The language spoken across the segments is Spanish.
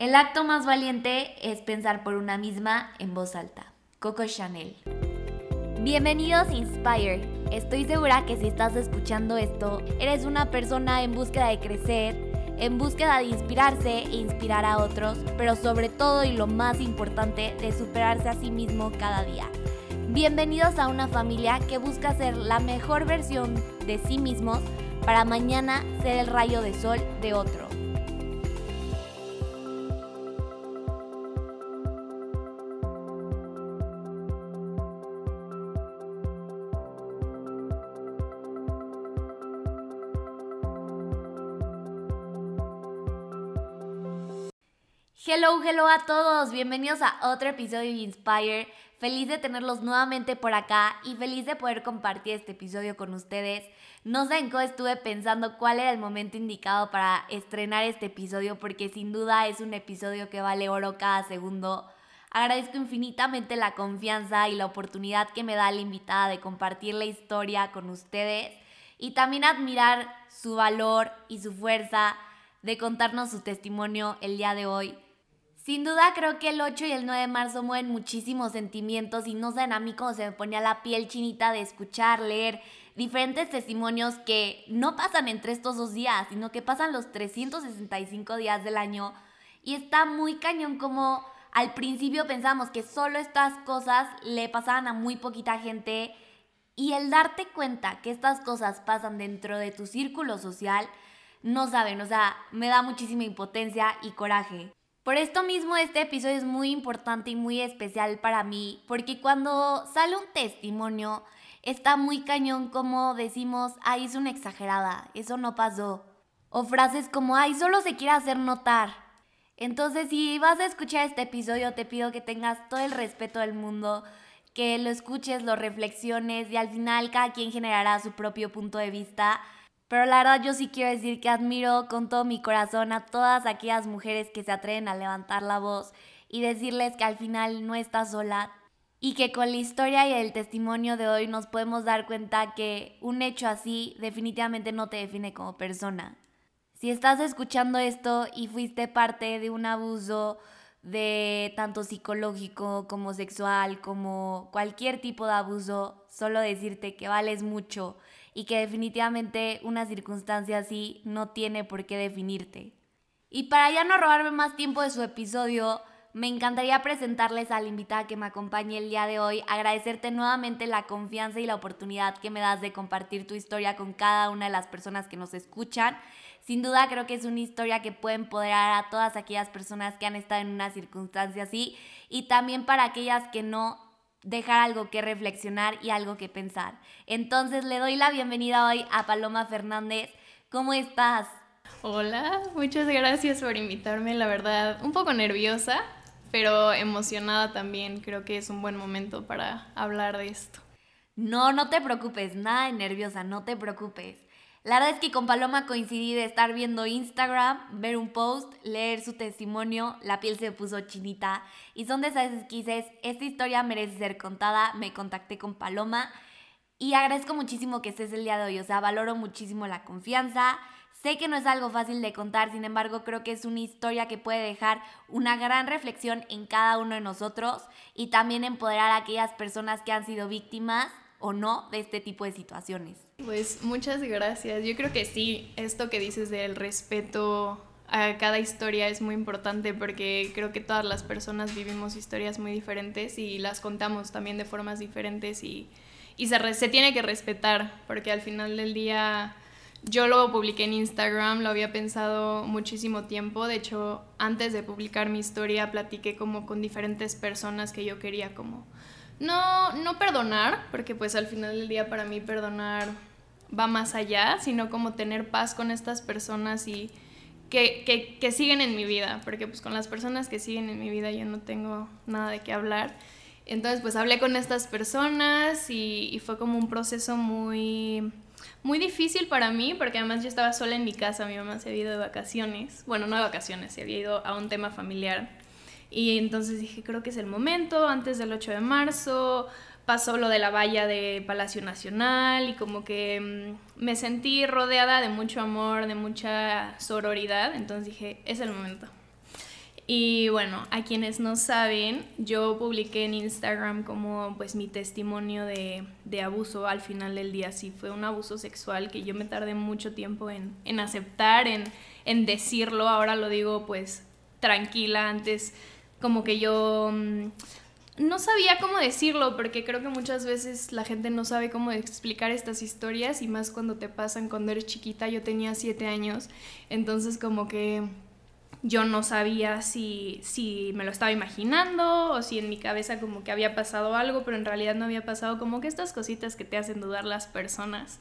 El acto más valiente es pensar por una misma en voz alta. Coco Chanel. Bienvenidos a Inspire. Estoy segura que si estás escuchando esto, eres una persona en búsqueda de crecer, en búsqueda de inspirarse e inspirar a otros, pero sobre todo y lo más importante, de superarse a sí mismo cada día. Bienvenidos a una familia que busca ser la mejor versión de sí mismos para mañana ser el rayo de sol de otro. Hello, hello a todos, bienvenidos a otro episodio de Inspire. Feliz de tenerlos nuevamente por acá y feliz de poder compartir este episodio con ustedes. No sé en cómo estuve pensando cuál era el momento indicado para estrenar este episodio porque sin duda es un episodio que vale oro cada segundo. Agradezco infinitamente la confianza y la oportunidad que me da la invitada de compartir la historia con ustedes y también admirar su valor y su fuerza de contarnos su testimonio el día de hoy. Sin duda creo que el 8 y el 9 de marzo mueven muchísimos sentimientos y no saben a mí cómo se me ponía la piel chinita de escuchar, leer diferentes testimonios que no pasan entre estos dos días, sino que pasan los 365 días del año. Y está muy cañón como al principio pensamos que solo estas cosas le pasaban a muy poquita gente y el darte cuenta que estas cosas pasan dentro de tu círculo social, no saben, o sea, me da muchísima impotencia y coraje. Por esto mismo este episodio es muy importante y muy especial para mí, porque cuando sale un testimonio está muy cañón como decimos, ay, es una exagerada, eso no pasó. O frases como, ay, solo se quiere hacer notar. Entonces, si vas a escuchar este episodio, te pido que tengas todo el respeto del mundo, que lo escuches, lo reflexiones y al final cada quien generará su propio punto de vista pero la verdad yo sí quiero decir que admiro con todo mi corazón a todas aquellas mujeres que se atreven a levantar la voz y decirles que al final no estás sola y que con la historia y el testimonio de hoy nos podemos dar cuenta que un hecho así definitivamente no te define como persona. Si estás escuchando esto y fuiste parte de un abuso de tanto psicológico como sexual, como cualquier tipo de abuso, solo decirte que vales mucho y que definitivamente una circunstancia así no tiene por qué definirte. Y para ya no robarme más tiempo de su episodio, me encantaría presentarles a la invitada que me acompañe el día de hoy, agradecerte nuevamente la confianza y la oportunidad que me das de compartir tu historia con cada una de las personas que nos escuchan. Sin duda creo que es una historia que puede empoderar a todas aquellas personas que han estado en una circunstancia así y también para aquellas que no dejar algo que reflexionar y algo que pensar. Entonces le doy la bienvenida hoy a Paloma Fernández. ¿Cómo estás? Hola, muchas gracias por invitarme, la verdad, un poco nerviosa, pero emocionada también. Creo que es un buen momento para hablar de esto. No, no te preocupes, nada de nerviosa, no te preocupes. La verdad es que con Paloma coincidí de estar viendo Instagram, ver un post, leer su testimonio, la piel se puso chinita y son de esas esquises, esta historia merece ser contada, me contacté con Paloma y agradezco muchísimo que estés el día de hoy, o sea, valoro muchísimo la confianza. Sé que no es algo fácil de contar, sin embargo creo que es una historia que puede dejar una gran reflexión en cada uno de nosotros y también empoderar a aquellas personas que han sido víctimas o no de este tipo de situaciones. Pues muchas gracias. Yo creo que sí, esto que dices del respeto a cada historia es muy importante porque creo que todas las personas vivimos historias muy diferentes y las contamos también de formas diferentes y, se, se tiene que respetar porque al final del día yo lo publiqué en Instagram, lo había pensado muchísimo tiempo, de hecho antes de publicar mi historia platiqué como con diferentes personas que yo quería como no, no perdonar, porque pues al final del día para mí perdonar va más allá, sino como tener paz con estas personas y que, que, siguen en mi vida, porque pues con las personas que siguen en mi vida yo no tengo nada de qué hablar. Entonces pues hablé con estas personas y, y fue como un proceso muy, muy difícil para mí, porque además yo estaba sola en mi casa, mi mamá se había ido de vacaciones, bueno, no de vacaciones, se había ido a un tema familiar y entonces dije, creo que es el momento, antes del 8 de marzo pasó lo de la valla de Palacio Nacional y como que mm, me sentí rodeada de mucho amor, de mucha sororidad, entonces dije, es el momento. Y bueno, a quienes no saben, yo publiqué en Instagram como pues mi testimonio de, de, abuso al final del día. Sí, fue un abuso sexual que yo me tardé mucho tiempo en, en aceptar, en, en, decirlo. Ahora lo digo pues tranquila. Antes como que yo mm, no sabía cómo decirlo porque creo que muchas veces la gente no sabe cómo explicar estas historias y más cuando te pasan cuando eres chiquita. Yo tenía siete años, entonces como que yo no sabía si, si me lo estaba imaginando o si en mi cabeza como que había pasado algo, pero en realidad no había pasado como que estas cositas que te hacen dudar las personas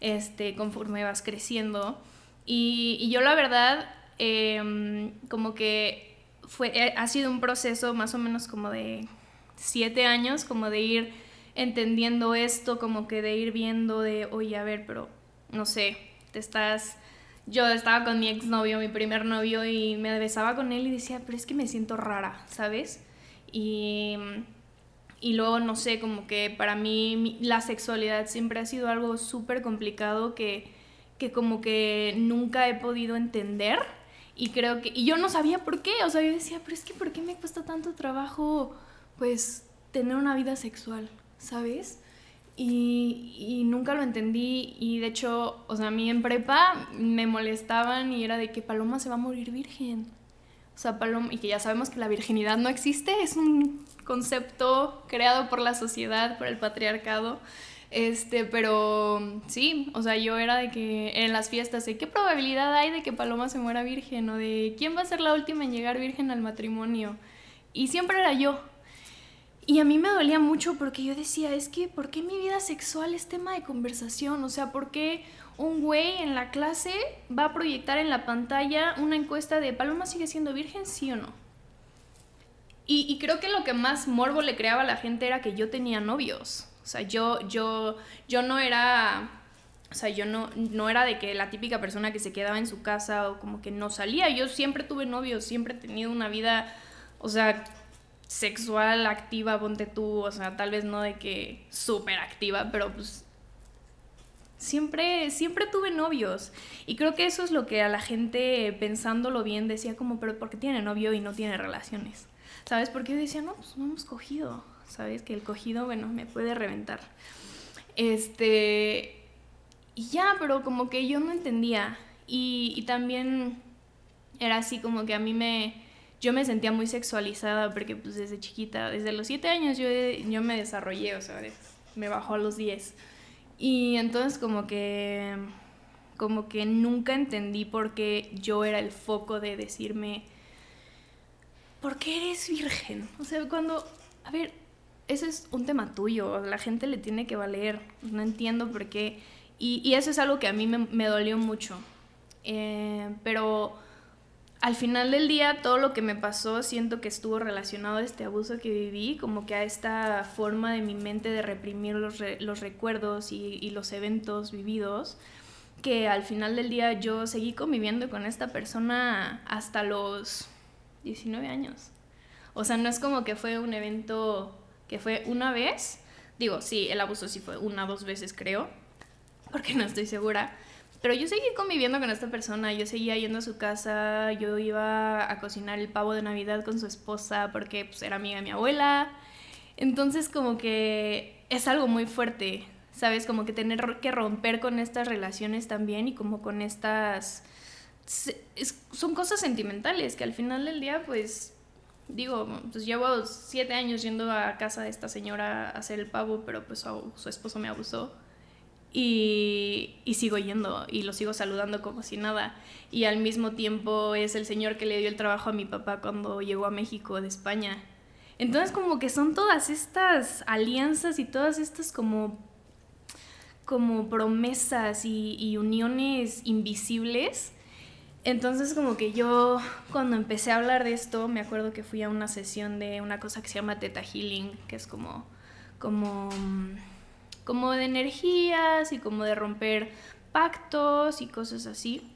este, conforme vas creciendo. Y, yo la verdad, em, como que fue, eh, ha sido un proceso más o menos como de siete años, como de ir entendiendo esto, como que de ir viendo de, oye, a ver, pero no sé, te estás yo estaba con mi exnovio, mi primer novio, y me besaba con él y decía, pero es que me siento rara, ¿sabes? Y, y luego, no sé, como que para mí la sexualidad siempre ha sido algo súper complicado que, que como que nunca he podido entender. Y creo que, y yo no sabía por qué, o sea, yo decía, pero es que ¿por qué me cuesta tanto trabajo, pues, tener una vida sexual, ¿sabes? Y, nunca lo entendí y de hecho, o sea, a mí en prepa me molestaban y era de que Paloma se va a morir virgen. O sea, Paloma, y que ya sabemos que la virginidad no existe, es un concepto creado por la sociedad, por el patriarcado. Este, pero sí, o sea, yo era de que en las fiestas, ¿de qué probabilidad hay de que Paloma se muera virgen? O de quién va a ser la última en llegar virgen al matrimonio. Y siempre era yo. Y a mí me dolía mucho porque yo decía, es que, ¿por qué mi vida sexual es tema de conversación? O sea, ¿por qué un güey en la clase va a proyectar en la pantalla una encuesta de Paloma sigue siendo virgen, sí o no? Y, creo que lo que más morbo le creaba a la gente era que yo tenía novios. O sea, yo, yo, yo no era... O sea, yo no, no era de que la típica persona que se quedaba en su casa o como que no salía. Yo siempre tuve novios, siempre he tenido una vida, o sea, sexual activa, ponte tú, o sea, tal vez no de que súper activa, pero pues siempre, siempre tuve novios. Y creo que eso es lo que a la gente, pensándolo bien, decía como, pero ¿por qué tiene novio y no tiene relaciones? ¿Sabes? Porque yo decía, no, pues no hemos cogido, ¿sabes? Que el cogido, bueno, me puede reventar. Este... Y ya, pero como que yo no entendía. Y, y también era así como que a mí me yo me sentía muy sexualizada porque pues desde chiquita, desde los 7 años yo, yo me desarrollé, o sea, me bajó a los 10. Y entonces como que como que nunca entendí por qué yo era el foco de decirme ¿por qué eres virgen? O sea, cuando a ver, ese es un tema tuyo, la gente le tiene que valer, no entiendo por qué. Y, y eso es algo que a mí me, me dolió mucho. Eh, pero al final del día todo lo que me pasó siento que estuvo relacionado a este abuso que viví, como que a esta forma de mi mente de reprimir los, los recuerdos y, los eventos vividos, que al final del día yo seguí conviviendo con esta persona hasta los 19 años. O sea, no es como que fue un evento que fue una vez, digo, sí, el abuso sí fue una dos veces creo, porque no estoy segura pero yo seguí conviviendo con esta persona, yo seguía yendo a su casa, yo iba a cocinar el pavo de Navidad con su esposa porque pues, era amiga de mi abuela. Entonces como que es algo muy fuerte, ¿sabes? Como que tener que romper con estas relaciones también y como con estas... son cosas sentimentales que al final del día pues digo, pues llevo siete años yendo a casa de esta señora a hacer el pavo, pero pues su esposo me abusó. Y, sigo yendo y lo sigo saludando como si nada. Y al mismo tiempo es el señor que le dio el trabajo a mi papá cuando llegó a México de España. Entonces como que son todas estas alianzas y todas estas como, como promesas y, uniones invisibles. Entonces como que yo cuando empecé a hablar de esto me acuerdo que fui a una sesión de una cosa que se llama Teta Healing, que es como... como como de energías y como de romper pactos y cosas así.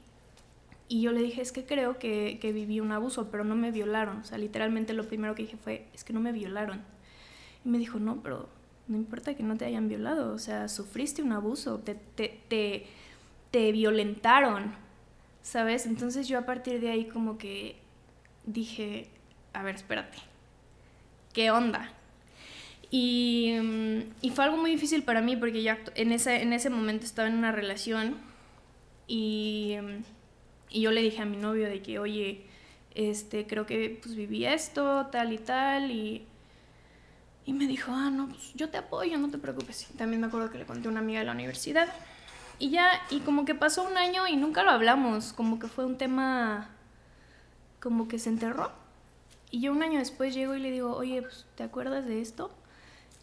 Y yo le dije, es que creo que, que, viví un abuso, pero no me violaron. O sea, literalmente lo primero que dije fue, es que no me violaron. Y me dijo, no, pero no importa que no te hayan violado. O sea, sufriste un abuso, te, te, te, violentaron, ¿sabes? Entonces yo a partir de ahí como que dije, a ver, espérate, ¿qué onda? Y, y, fue algo muy difícil para mí porque ya en ese, en ese momento estaba en una relación y, y, yo le dije a mi novio de que, oye, este, creo que pues viví esto, tal y tal, y, y me dijo, ah, no, pues yo te apoyo, no te preocupes. También me acuerdo que le conté a una amiga de la universidad. Y ya, y como que pasó un año y nunca lo hablamos, como que fue un tema, como que se enterró. Y yo un año después llego y le digo, oye, pues, ¿te acuerdas de esto?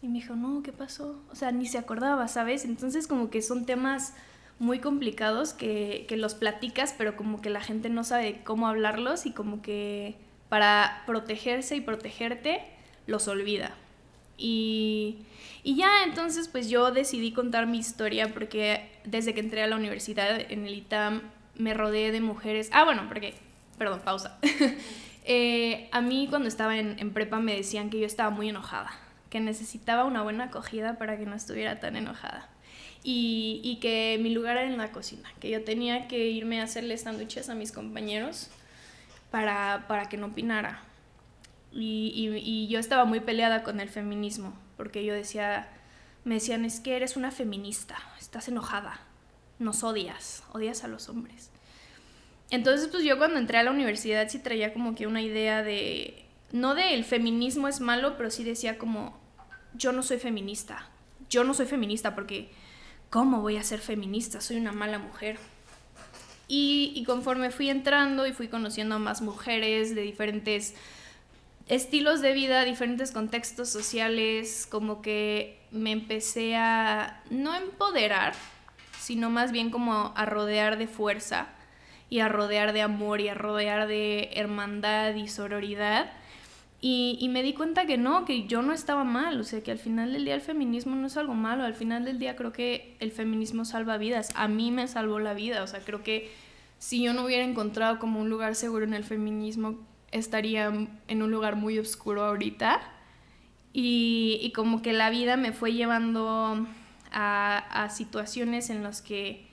Y me dijo, no, ¿qué pasó? O sea, ni se acordaba, ¿sabes? Entonces como que son temas muy complicados que, que los platicas, pero como que la gente no sabe cómo hablarlos y como que para protegerse y protegerte los olvida. Y, y, ya entonces pues yo decidí contar mi historia porque desde que entré a la universidad en el ITAM me rodeé de mujeres. Ah, bueno, porque, perdón, pausa. eh, a mí cuando estaba en, en prepa me decían que yo estaba muy enojada que necesitaba una buena acogida para que no estuviera tan enojada. Y, y, que mi lugar era en la cocina, que yo tenía que irme a hacerle sándwiches a mis compañeros para, para que no opinara. Y, y, y, yo estaba muy peleada con el feminismo, porque yo decía, me decían, es que eres una feminista, estás enojada, nos odias, odias a los hombres. Entonces, pues yo cuando entré a la universidad sí traía como que una idea de, no de el feminismo es malo, pero sí decía como, yo no soy feminista. Yo no soy feminista porque, ¿cómo voy a ser feminista? Soy una mala mujer. Y, conforme fui entrando y fui conociendo a más mujeres de diferentes estilos de vida, diferentes contextos sociales, como que me empecé a no empoderar, sino más bien como a rodear de fuerza y a rodear de amor y a rodear de hermandad y sororidad y, me di cuenta que no, que yo no estaba mal, o sea, que al final del día el feminismo no es algo malo, al final del día creo que el feminismo salva vidas, a mí me salvó la vida, o sea, creo que si yo no hubiera encontrado como un lugar seguro en el feminismo, estaría en un lugar muy oscuro ahorita. Y, y como que la vida me fue llevando a, a situaciones en las que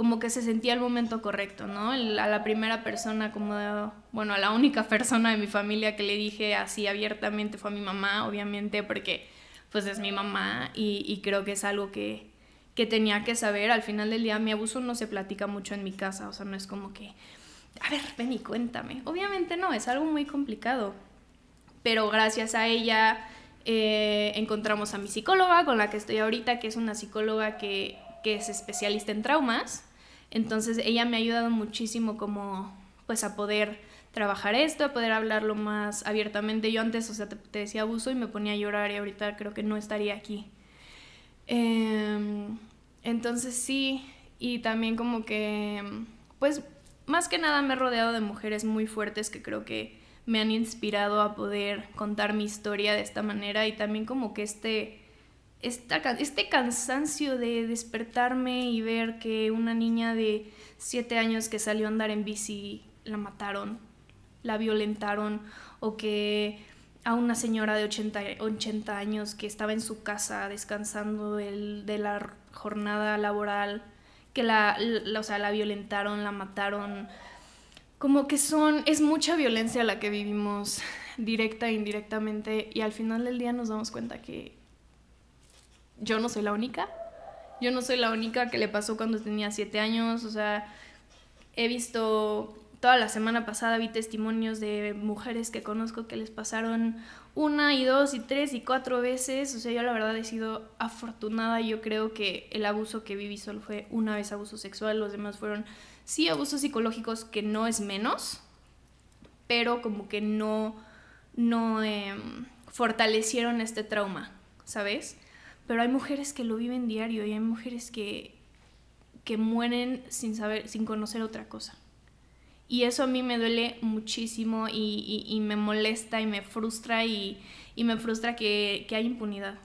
como que se sentía el momento correcto, ¿no? a la primera persona, como, bueno, a la única persona de mi familia que le dije así abiertamente fue a mi mamá, obviamente, porque pues es mi mamá y, creo que es algo que, que tenía que saber. Al final del día mi abuso no se platica mucho en mi casa, o sea, no es como que, a ver, ven y cuéntame. Obviamente no, es algo muy complicado. Pero gracias a ella eh, encontramos a mi psicóloga con la que estoy ahorita, que es una psicóloga que, que es especialista en traumas entonces ella me ha ayudado muchísimo como pues a poder trabajar esto, a poder hablarlo más abiertamente. Yo antes, o sea, te, decía abuso y me ponía a llorar y ahorita creo que no estaría aquí. Em, entonces sí, y también como que, pues más que nada me he rodeado de mujeres muy fuertes que creo que me han inspirado a poder contar mi historia de esta manera y también como que este este cansancio de despertarme y ver que una niña de 7 años que salió a andar en bici la mataron, la violentaron, o que a una señora de 80, 80 años que estaba en su casa descansando de la jornada laboral, que la, la, o sea, la violentaron, la mataron. Como que son, es mucha violencia la que vivimos directa e indirectamente y al final del día nos damos cuenta que yo no soy la única. Yo no soy la única que le pasó cuando tenía siete años. O sea, he visto, toda la semana pasada vi testimonios de mujeres que conozco que les pasaron una y dos y tres y cuatro veces. O sea, yo la verdad he sido afortunada. Yo creo que el abuso que viví solo fue una vez abuso sexual. Los demás fueron, sí, abusos psicológicos, que no es menos, pero como que no, no em, fortalecieron este trauma, ¿sabes? Pero hay mujeres que lo viven diario y hay mujeres que, que mueren sin saber, sin conocer otra cosa. Y eso a mí me duele muchísimo y, y, me molesta y me frustra y, y me frustra que, que hay impunidad.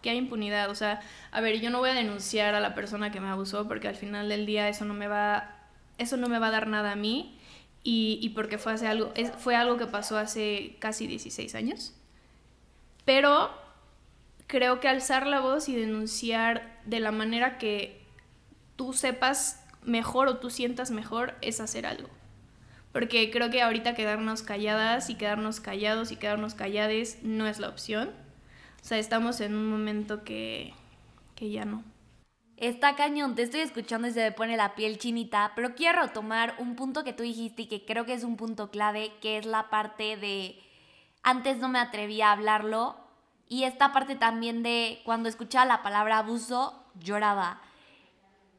Que hay impunidad. O sea, a ver, yo no voy a denunciar a la persona que me abusó porque al final del día eso no me va, eso no me va a dar nada a mí y, y porque fue, hace algo, fue algo que pasó hace casi 16 años. Pero creo que alzar la voz y denunciar de la manera que tú sepas mejor o tú sientas mejor es hacer algo. porque creo que ahorita quedarnos calladas y quedarnos callados y quedarnos callades no es la opción. O sea, estamos en un momento que, que ya no. Está cañón, te estoy escuchando y se me pone la piel chinita, pero quiero tomar un punto que tú dijiste y que creo que es un punto clave, que es la parte de antes no me atrevía a hablarlo y esta parte también de cuando escuchaba la palabra abuso, lloraba.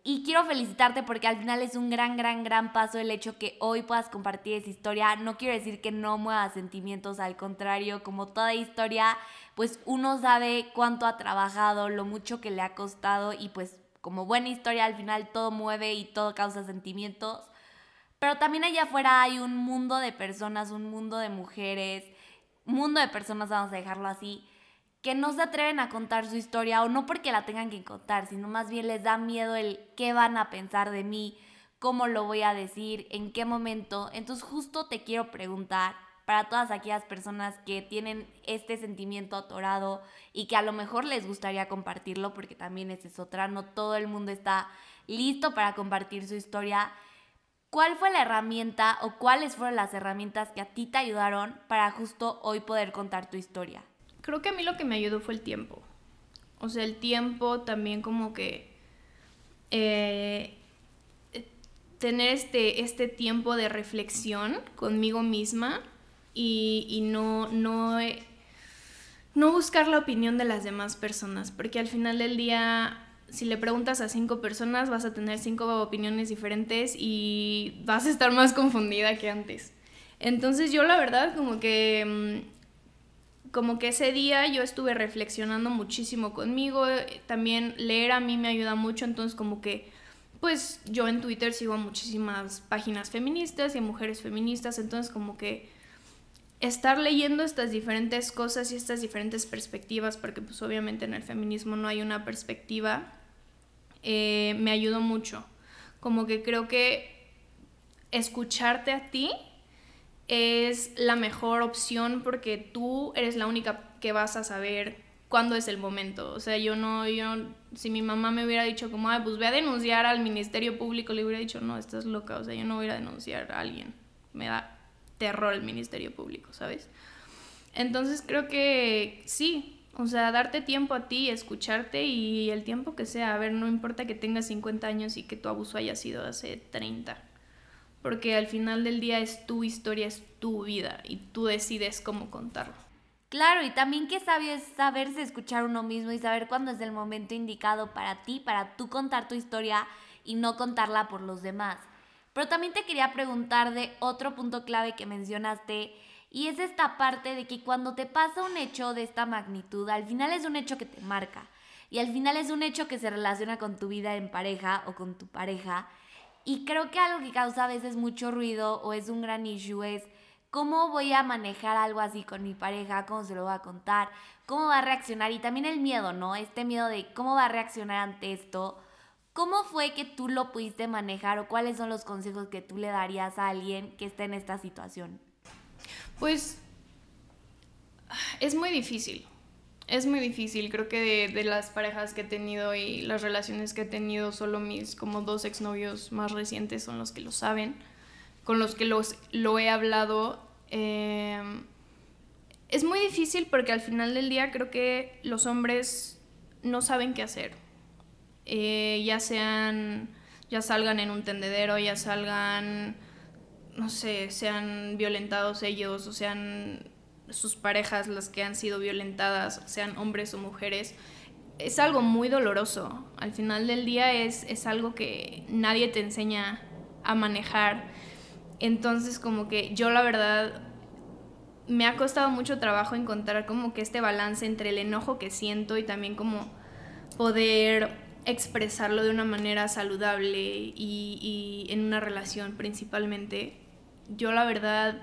Y quiero felicitarte porque al final es un gran, gran, gran paso el hecho que hoy puedas compartir esa historia. No quiero decir que no mueva sentimientos, al contrario, como toda historia, pues uno sabe cuánto ha trabajado, lo mucho que le ha costado y pues como buena historia al final todo mueve y todo causa sentimientos. Pero también allá afuera hay un mundo de personas, un mundo de mujeres, mundo de personas, vamos a dejarlo así, que no se atreven a contar su historia o no porque la tengan que contar, sino más bien les da miedo el qué van a pensar de mí, cómo lo voy a decir, en qué momento. Entonces justo te quiero preguntar para todas aquellas personas que tienen este sentimiento atorado y que a lo mejor les gustaría compartirlo, porque también es otra, no todo el mundo está listo para compartir su historia. ¿Cuál fue la herramienta o cuáles fueron las herramientas que a ti te ayudaron para justo hoy poder contar tu historia? Creo que a mí lo que me ayudó fue el tiempo. O sea, el tiempo también como que... Eh, tener este, este tiempo de reflexión conmigo misma y, no, no, no buscar la opinión de las demás personas, porque al final del día, si le preguntas a cinco personas, vas a tener cinco opiniones diferentes y vas a estar más confundida que antes. Entonces yo la verdad como que mm, como que ese día yo estuve reflexionando muchísimo conmigo, también leer a mí me ayuda mucho, entonces como que pues yo en Twitter sigo muchísimas páginas feministas y a mujeres feministas, entonces como que estar leyendo estas diferentes cosas y estas diferentes perspectivas, porque pues obviamente en el feminismo no hay una perspectiva, eh, me ayudó mucho. Como que creo que escucharte a ti es la mejor opción porque tú eres la única que vas a saber cuándo es el momento. O sea, yo no, yo, si mi mamá me hubiera dicho como, pues voy a denunciar al Ministerio Público, le hubiera dicho, no, estás loca, o sea, yo no voy a denunciar a alguien. Me da terror el Ministerio Público, ¿sabes? Entonces creo que sí, o sea, darte tiempo a ti, escucharte y el tiempo que sea, a ver, no importa que tengas 50 años y que tu abuso haya sido hace 30 porque al final del día es tu historia, es tu vida y tú decides cómo contarlo. Claro, y también qué sabio es saberse escuchar uno mismo y saber cuándo es el momento indicado para ti, para tú contar tu historia y no contarla por los demás. Pero también te quería preguntar de otro punto clave que mencionaste y es esta parte de que cuando te pasa un hecho de esta magnitud, al final es un hecho que te marca y al final es un hecho que se relaciona con tu vida en pareja o con tu pareja y creo que algo que causa a veces mucho ruido o es un gran issue es cómo voy a manejar algo así con mi pareja, cómo se lo voy a contar, cómo va a reaccionar y también el miedo, ¿no? Este miedo de cómo va a reaccionar ante esto. ¿Cómo fue que tú lo pudiste manejar o cuáles son los consejos que tú le darías a alguien que esté en esta situación? Pues es muy difícil. Es muy difícil, creo que de, las parejas que he tenido y las relaciones que he tenido, solo mis como dos exnovios más recientes son los que lo saben, con los que los, lo he hablado. Em, es muy difícil porque al final del día creo que los hombres no saben qué hacer. Eh, ya sean, ya salgan en un tendedero, ya salgan, no sé, sean violentados ellos o sean sus parejas las que han sido violentadas, sean hombres o mujeres, es algo muy doloroso. Al final del día es, es algo que nadie te enseña a manejar. Entonces como que yo la verdad me ha costado mucho trabajo encontrar como que este balance entre el enojo que siento y también como poder expresarlo de una manera saludable y, y en una relación principalmente. Yo la verdad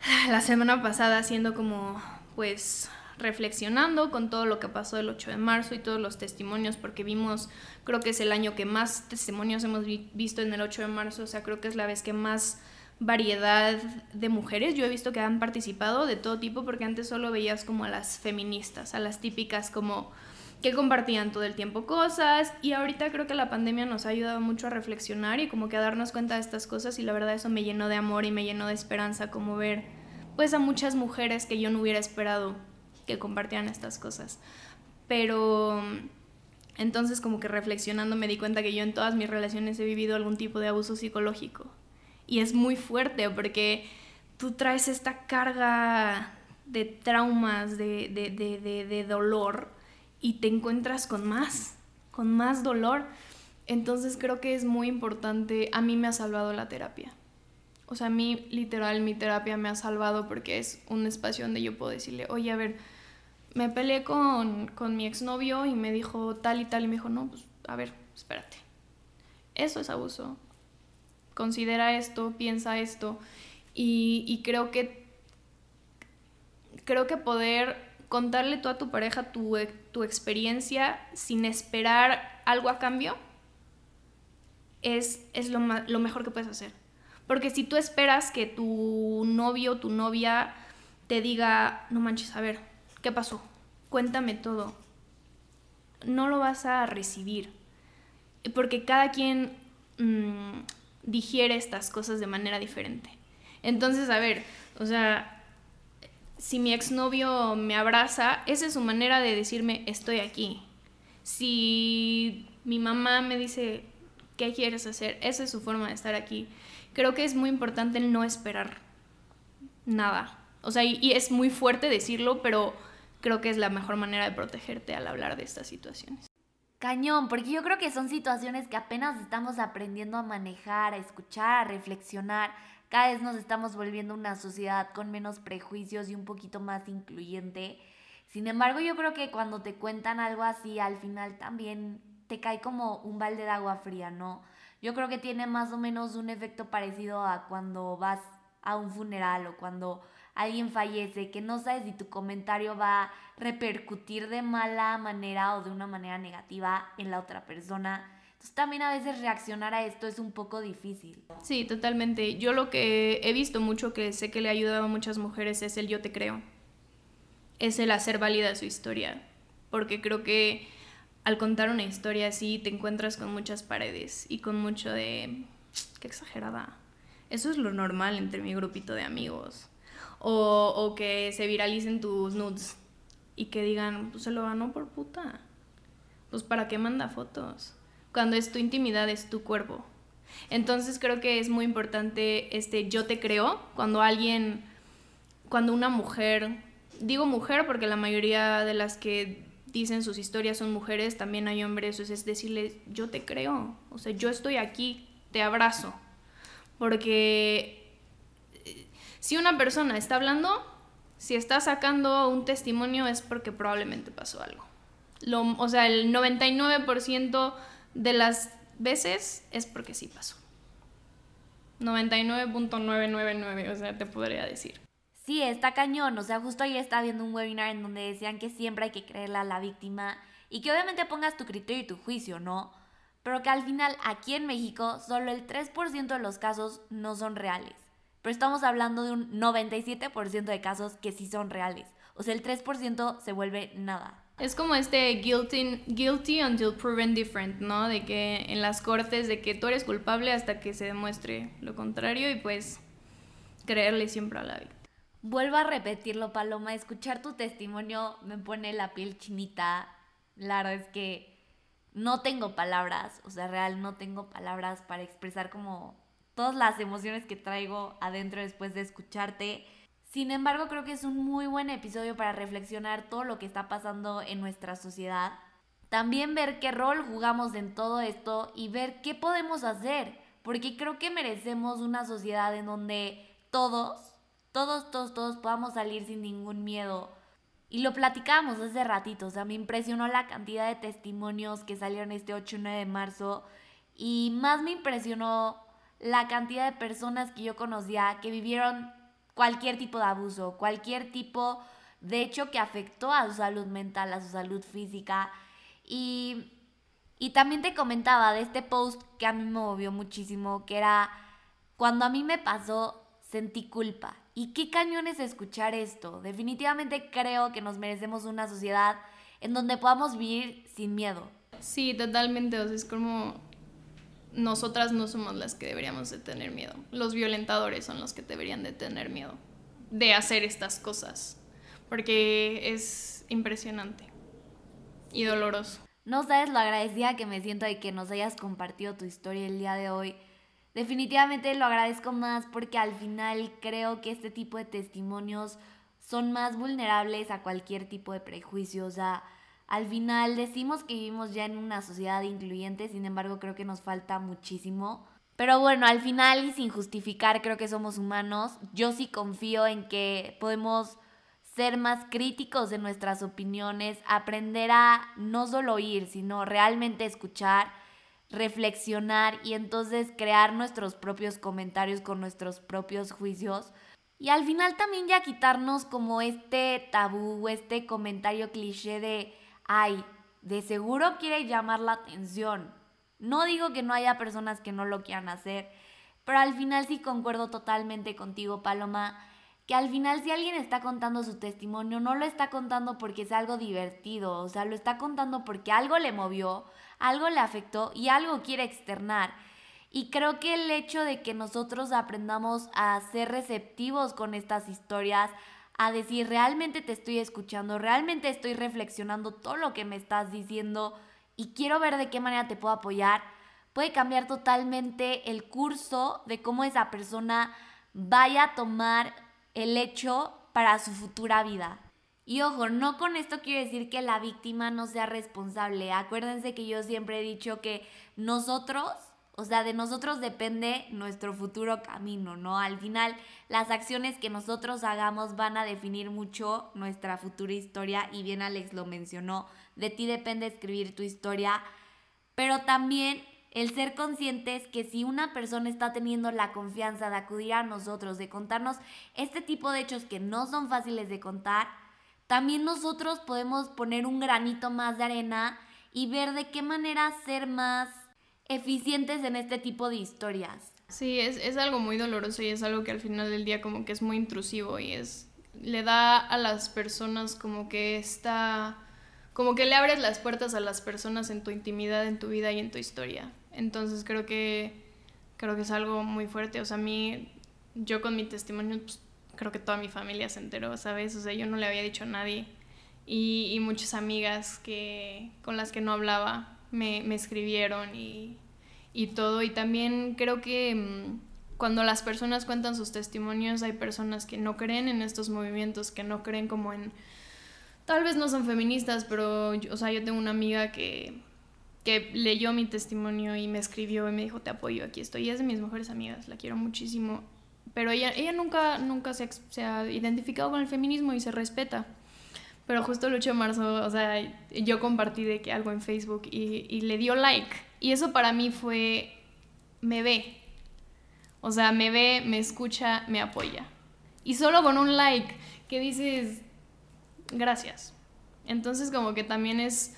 la semana pasada haciendo como pues reflexionando con todo lo que pasó el 8 de marzo y todos los testimonios, porque vimos, creo que es el año que más testimonios hemos visto en el 8 de marzo, o sea, creo que es la vez que más variedad de mujeres yo he visto que han participado de todo tipo, porque antes solo veías como a las feministas, a las típicas como que compartían todo el tiempo cosas y ahorita creo que la pandemia nos ha ayudado mucho a reflexionar y como que a darnos cuenta de estas cosas y la verdad eso me llenó de amor y me llenó de esperanza como ver pues a muchas mujeres que yo no hubiera esperado que compartieran estas cosas. Pero entonces como que reflexionando me di cuenta que yo en todas mis relaciones he vivido algún tipo de abuso psicológico. Y es muy fuerte porque tú traes esta carga de traumas, de, de, de, de dolor y te encuentras con más, con más dolor. Entonces creo que es muy importante, a mí me ha salvado la terapia. O sea, a mí literal mi terapia me ha salvado porque es un espacio donde yo puedo decirle, oye, a ver, me peleé con, con mi exnovio y me dijo tal y tal y me dijo, no, pues a ver, espérate. Eso es abuso. Considera esto, piensa esto. Y, y creo que creo que poder contarle tú a tu pareja tu, tu experiencia sin esperar algo a cambio es, es lo, lo mejor que puedes hacer. Porque si tú esperas que tu novio o tu novia te diga, no manches, a ver, ¿qué pasó? Cuéntame todo. No lo vas a recibir. Porque cada quien mmm, digiere estas cosas de manera diferente. Entonces, a ver, o sea, si mi exnovio me abraza, esa es su manera de decirme estoy aquí. Si mi mamá me dice qué quieres hacer, esa es su forma de estar aquí. Creo que es muy importante no esperar nada. O sea, y, es muy fuerte decirlo, pero creo que es la mejor manera de protegerte al hablar de estas situaciones. Cañón, porque yo creo que son situaciones que apenas estamos aprendiendo a manejar, a escuchar, a reflexionar cada vez nos estamos volviendo una sociedad con menos prejuicios y un poquito más incluyente. Sin embargo, yo creo que cuando te cuentan algo así, al final también te cae como un balde de agua fría, ¿no? Yo creo que tiene más o menos un efecto parecido a cuando vas a un funeral o cuando alguien fallece, que no sabes si tu comentario va a repercutir de mala manera o de una manera negativa en la otra persona. Entonces también a veces reaccionar a esto es un poco difícil. Sí, totalmente. Yo lo que he visto mucho que sé que le ha ayudado a muchas mujeres es el yo te creo. Es el hacer válida su historia. Porque creo que al contar una historia así te encuentras con muchas paredes y con mucho de... qué exagerada. Eso es lo normal entre mi grupito de amigos. O, o que se viralicen tus nudes y que digan, pues se lo ganó por puta. Pues para qué manda fotos cuando es tu intimidad, es tu cuerpo. Entonces creo que es muy importante este yo te creo cuando alguien, cuando una mujer, digo mujer porque la mayoría de las que dicen sus historias son mujeres, también hay hombres, es decirles yo te creo, o sea, yo estoy aquí, te abrazo. Porque eh, si una persona está hablando, si está sacando un testimonio es porque probablemente pasó algo. Lo, o sea, el 99% de las veces es porque sí pasó. 99.999, o sea, te podría decir. Sí, está cañón. O sea, justo ayer estaba viendo un webinar en donde decían que siempre hay que creerle a la víctima y que obviamente pongas tu criterio y tu juicio, ¿no? Pero que al final aquí en México solo el 3% de los casos no son reales. Pero estamos hablando de un 97% de casos que sí son reales. O sea, el 3% se vuelve nada. Es como este guilty, guilty until proven different, ¿no? De que en las cortes, de que tú eres culpable hasta que se demuestre lo contrario y pues creerle siempre a la víctima. Vuelvo a repetirlo, Paloma, escuchar tu testimonio me pone la piel chinita. La verdad es que no tengo palabras, o sea, real, no tengo palabras para expresar como todas las emociones que traigo adentro después de escucharte. Sin embargo, creo que es un muy buen episodio para reflexionar todo lo que está pasando en nuestra sociedad. También ver qué rol jugamos en todo esto y ver qué podemos hacer. Porque creo que merecemos una sociedad en donde todos, todos, todos, todos podamos salir sin ningún miedo. Y lo platicamos hace ratito, o sea, me impresionó la cantidad de testimonios que salieron este 8 y 9 de marzo. Y más me impresionó la cantidad de personas que yo conocía que vivieron cualquier tipo de abuso, cualquier tipo de hecho que afectó a su salud mental, a su salud física. Y, y también te comentaba de este post que a mí me movió muchísimo, que era, cuando a mí me pasó, sentí culpa. ¿Y qué cañón es escuchar esto? Definitivamente creo que nos merecemos una sociedad en donde podamos vivir sin miedo. Sí, totalmente, o sea, es como nosotras no somos las que deberíamos de tener miedo. Los violentadores son los que deberían de tener miedo de hacer estas cosas, porque es impresionante y doloroso. No sabes lo agradecida que me siento de que nos hayas compartido tu historia el día de hoy. Definitivamente lo agradezco más porque al final creo que este tipo de testimonios son más vulnerables a cualquier tipo de prejuicio. O sea, al final decimos que vivimos ya en una sociedad incluyente, sin embargo creo que nos falta muchísimo. Pero bueno, al final y sin justificar, creo que somos humanos. Yo sí confío en que podemos ser más críticos de nuestras opiniones, aprender a no solo oír, sino realmente escuchar, reflexionar y entonces crear nuestros propios comentarios con nuestros propios juicios. Y al final también ya quitarnos como este tabú, este comentario cliché de ay, de seguro quiere llamar la atención. No digo que no haya personas que no lo quieran hacer, pero al final sí concuerdo totalmente contigo, Paloma, que al final si alguien está contando su testimonio, no lo está contando porque es algo divertido, o sea, lo está contando porque algo le movió, algo le afectó y algo quiere externar. Y creo que el hecho de que nosotros aprendamos a ser receptivos con estas historias, a decir, realmente te estoy escuchando, realmente estoy reflexionando todo lo que me estás diciendo y quiero ver de qué manera te puedo apoyar, puede cambiar totalmente el curso de cómo esa persona vaya a tomar el hecho para su futura vida. Y ojo, no con esto quiero decir que la víctima no sea responsable. Acuérdense que yo siempre he dicho que nosotros o sea, de nosotros depende nuestro futuro camino, ¿no? Al final, las acciones que nosotros hagamos van a definir mucho nuestra futura historia y bien Alex lo mencionó, de ti depende escribir tu historia, pero también el ser conscientes que si una persona está teniendo la confianza de acudir a nosotros, de contarnos este tipo de hechos que no son fáciles de contar, también nosotros podemos poner un granito más de arena y ver de qué manera ser más eficientes en este tipo de historias. Sí, es, es algo muy doloroso y es algo que al final del día como que es muy intrusivo y es le da a las personas como que está como que le abres las puertas a las personas en tu intimidad, en tu vida y en tu historia. Entonces creo que creo que es algo muy fuerte, o sea, a mí yo con mi testimonio pues, creo que toda mi familia se enteró, ¿sabes? O sea, yo no le había dicho a nadie y, y muchas amigas que con las que no hablaba me, me escribieron y, y, todo. Y también creo que mm, cuando las personas cuentan sus testimonios, hay personas que no creen en estos movimientos, que no creen como en... Tal vez no son feministas, pero, o sea, yo tengo una amiga que, que leyó mi testimonio y me escribió y me dijo, te apoyo, aquí estoy. Y es de mis mejores amigas, la quiero muchísimo. Pero ella, ella nunca, nunca se ha identificado con el feminismo y se respeta. Pero justo el 8 de marzo, o sea, yo compartí de que algo en Facebook y, y le dio like. Y eso para mí fue, me ve. O sea, me ve, me escucha, me apoya. Y solo con un like que dices, gracias. Entonces como que también es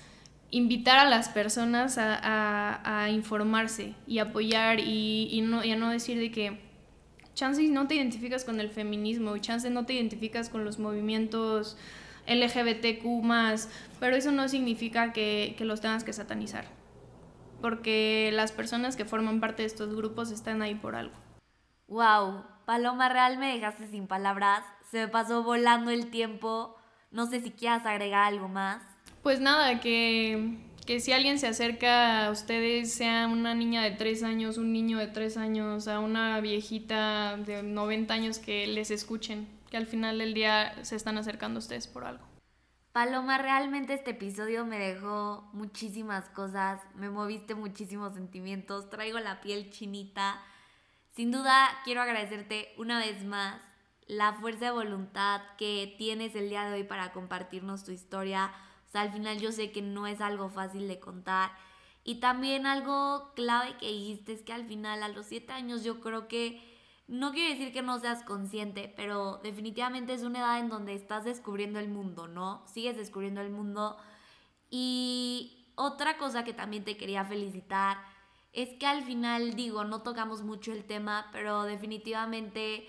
invitar a las personas a, a, a informarse y apoyar y, y, no, y a no decir de que chance no te identificas con el feminismo y chance no te identificas con los movimientos LGBTQ más, pero eso no significa que, que los tengas que satanizar, porque las personas que forman parte de estos grupos están ahí por algo. Wow, Paloma Real me dejaste sin palabras, se me pasó volando el tiempo, no sé si quieras agregar algo más. Pues nada, que, que si alguien se acerca a ustedes, sea una niña de 3 años, un niño de 3 años, a una viejita de 90 años, que les escuchen, que al final del día se están acercando a ustedes por algo. Paloma, realmente este episodio me dejó muchísimas cosas, me moviste muchísimos sentimientos, traigo la piel chinita. Sin duda quiero agradecerte una vez más la fuerza de voluntad que tienes el día de hoy para compartirnos tu historia. O sea, al final yo sé que no es algo fácil de contar. Y también algo clave que dijiste es que al final a los siete años yo creo que no quiere decir que no seas consciente, pero definitivamente es una edad en donde estás descubriendo el mundo, ¿no? Sigues descubriendo el mundo. Y otra cosa que también te quería felicitar es que al final, digo, no tocamos mucho el tema, pero definitivamente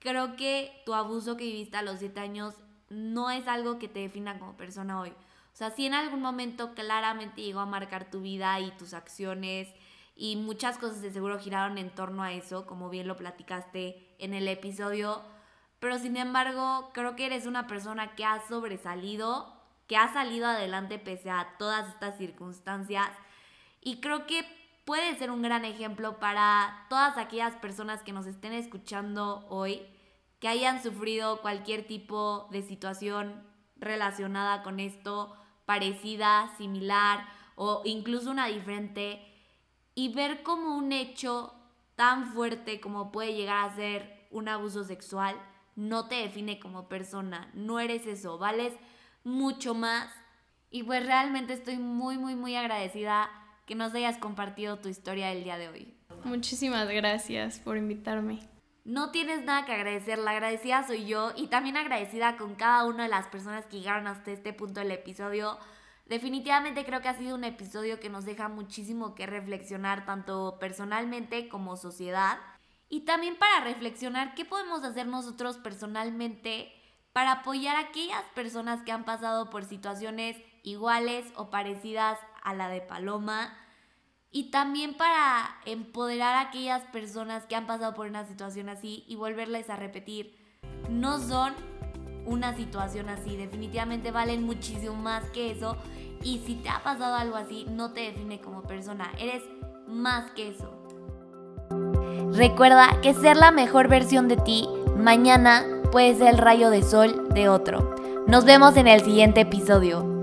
creo que tu abuso que viviste a los 7 años no es algo que te defina como persona hoy. O sea, si en algún momento claramente llegó a marcar tu vida y tus acciones y muchas cosas de seguro giraron en torno a eso, como bien lo platicaste en el episodio, pero sin embargo creo que eres una persona que ha sobresalido, que ha salido adelante pese a todas estas circunstancias y creo que puede ser un gran ejemplo para todas aquellas personas que nos estén escuchando hoy, que hayan sufrido cualquier tipo de situación relacionada con esto, parecida, similar o incluso una diferente, y ver como un hecho tan fuerte como puede llegar a ser un abuso sexual no te define como persona, no eres eso, vales mucho más. Y pues realmente estoy muy, muy, muy agradecida que nos hayas compartido tu historia el día de hoy. Muchísimas gracias por invitarme. No tienes nada que agradecer, la agradecida soy yo y también agradecida con cada una de las personas que llegaron hasta este punto del episodio. Definitivamente creo que ha sido un episodio que nos deja muchísimo que reflexionar tanto personalmente como sociedad. Y también para reflexionar qué podemos hacer nosotros personalmente para apoyar a aquellas personas que han pasado por situaciones iguales o parecidas a la de Paloma. Y también para empoderar a aquellas personas que han pasado por una situación así y volverles a repetir, no son una situación así, definitivamente valen muchísimo más que eso y si te ha pasado algo así, no te define como persona, eres más que eso. Recuerda que ser la mejor versión de ti mañana puede ser el rayo de sol de otro. Nos vemos en el siguiente episodio.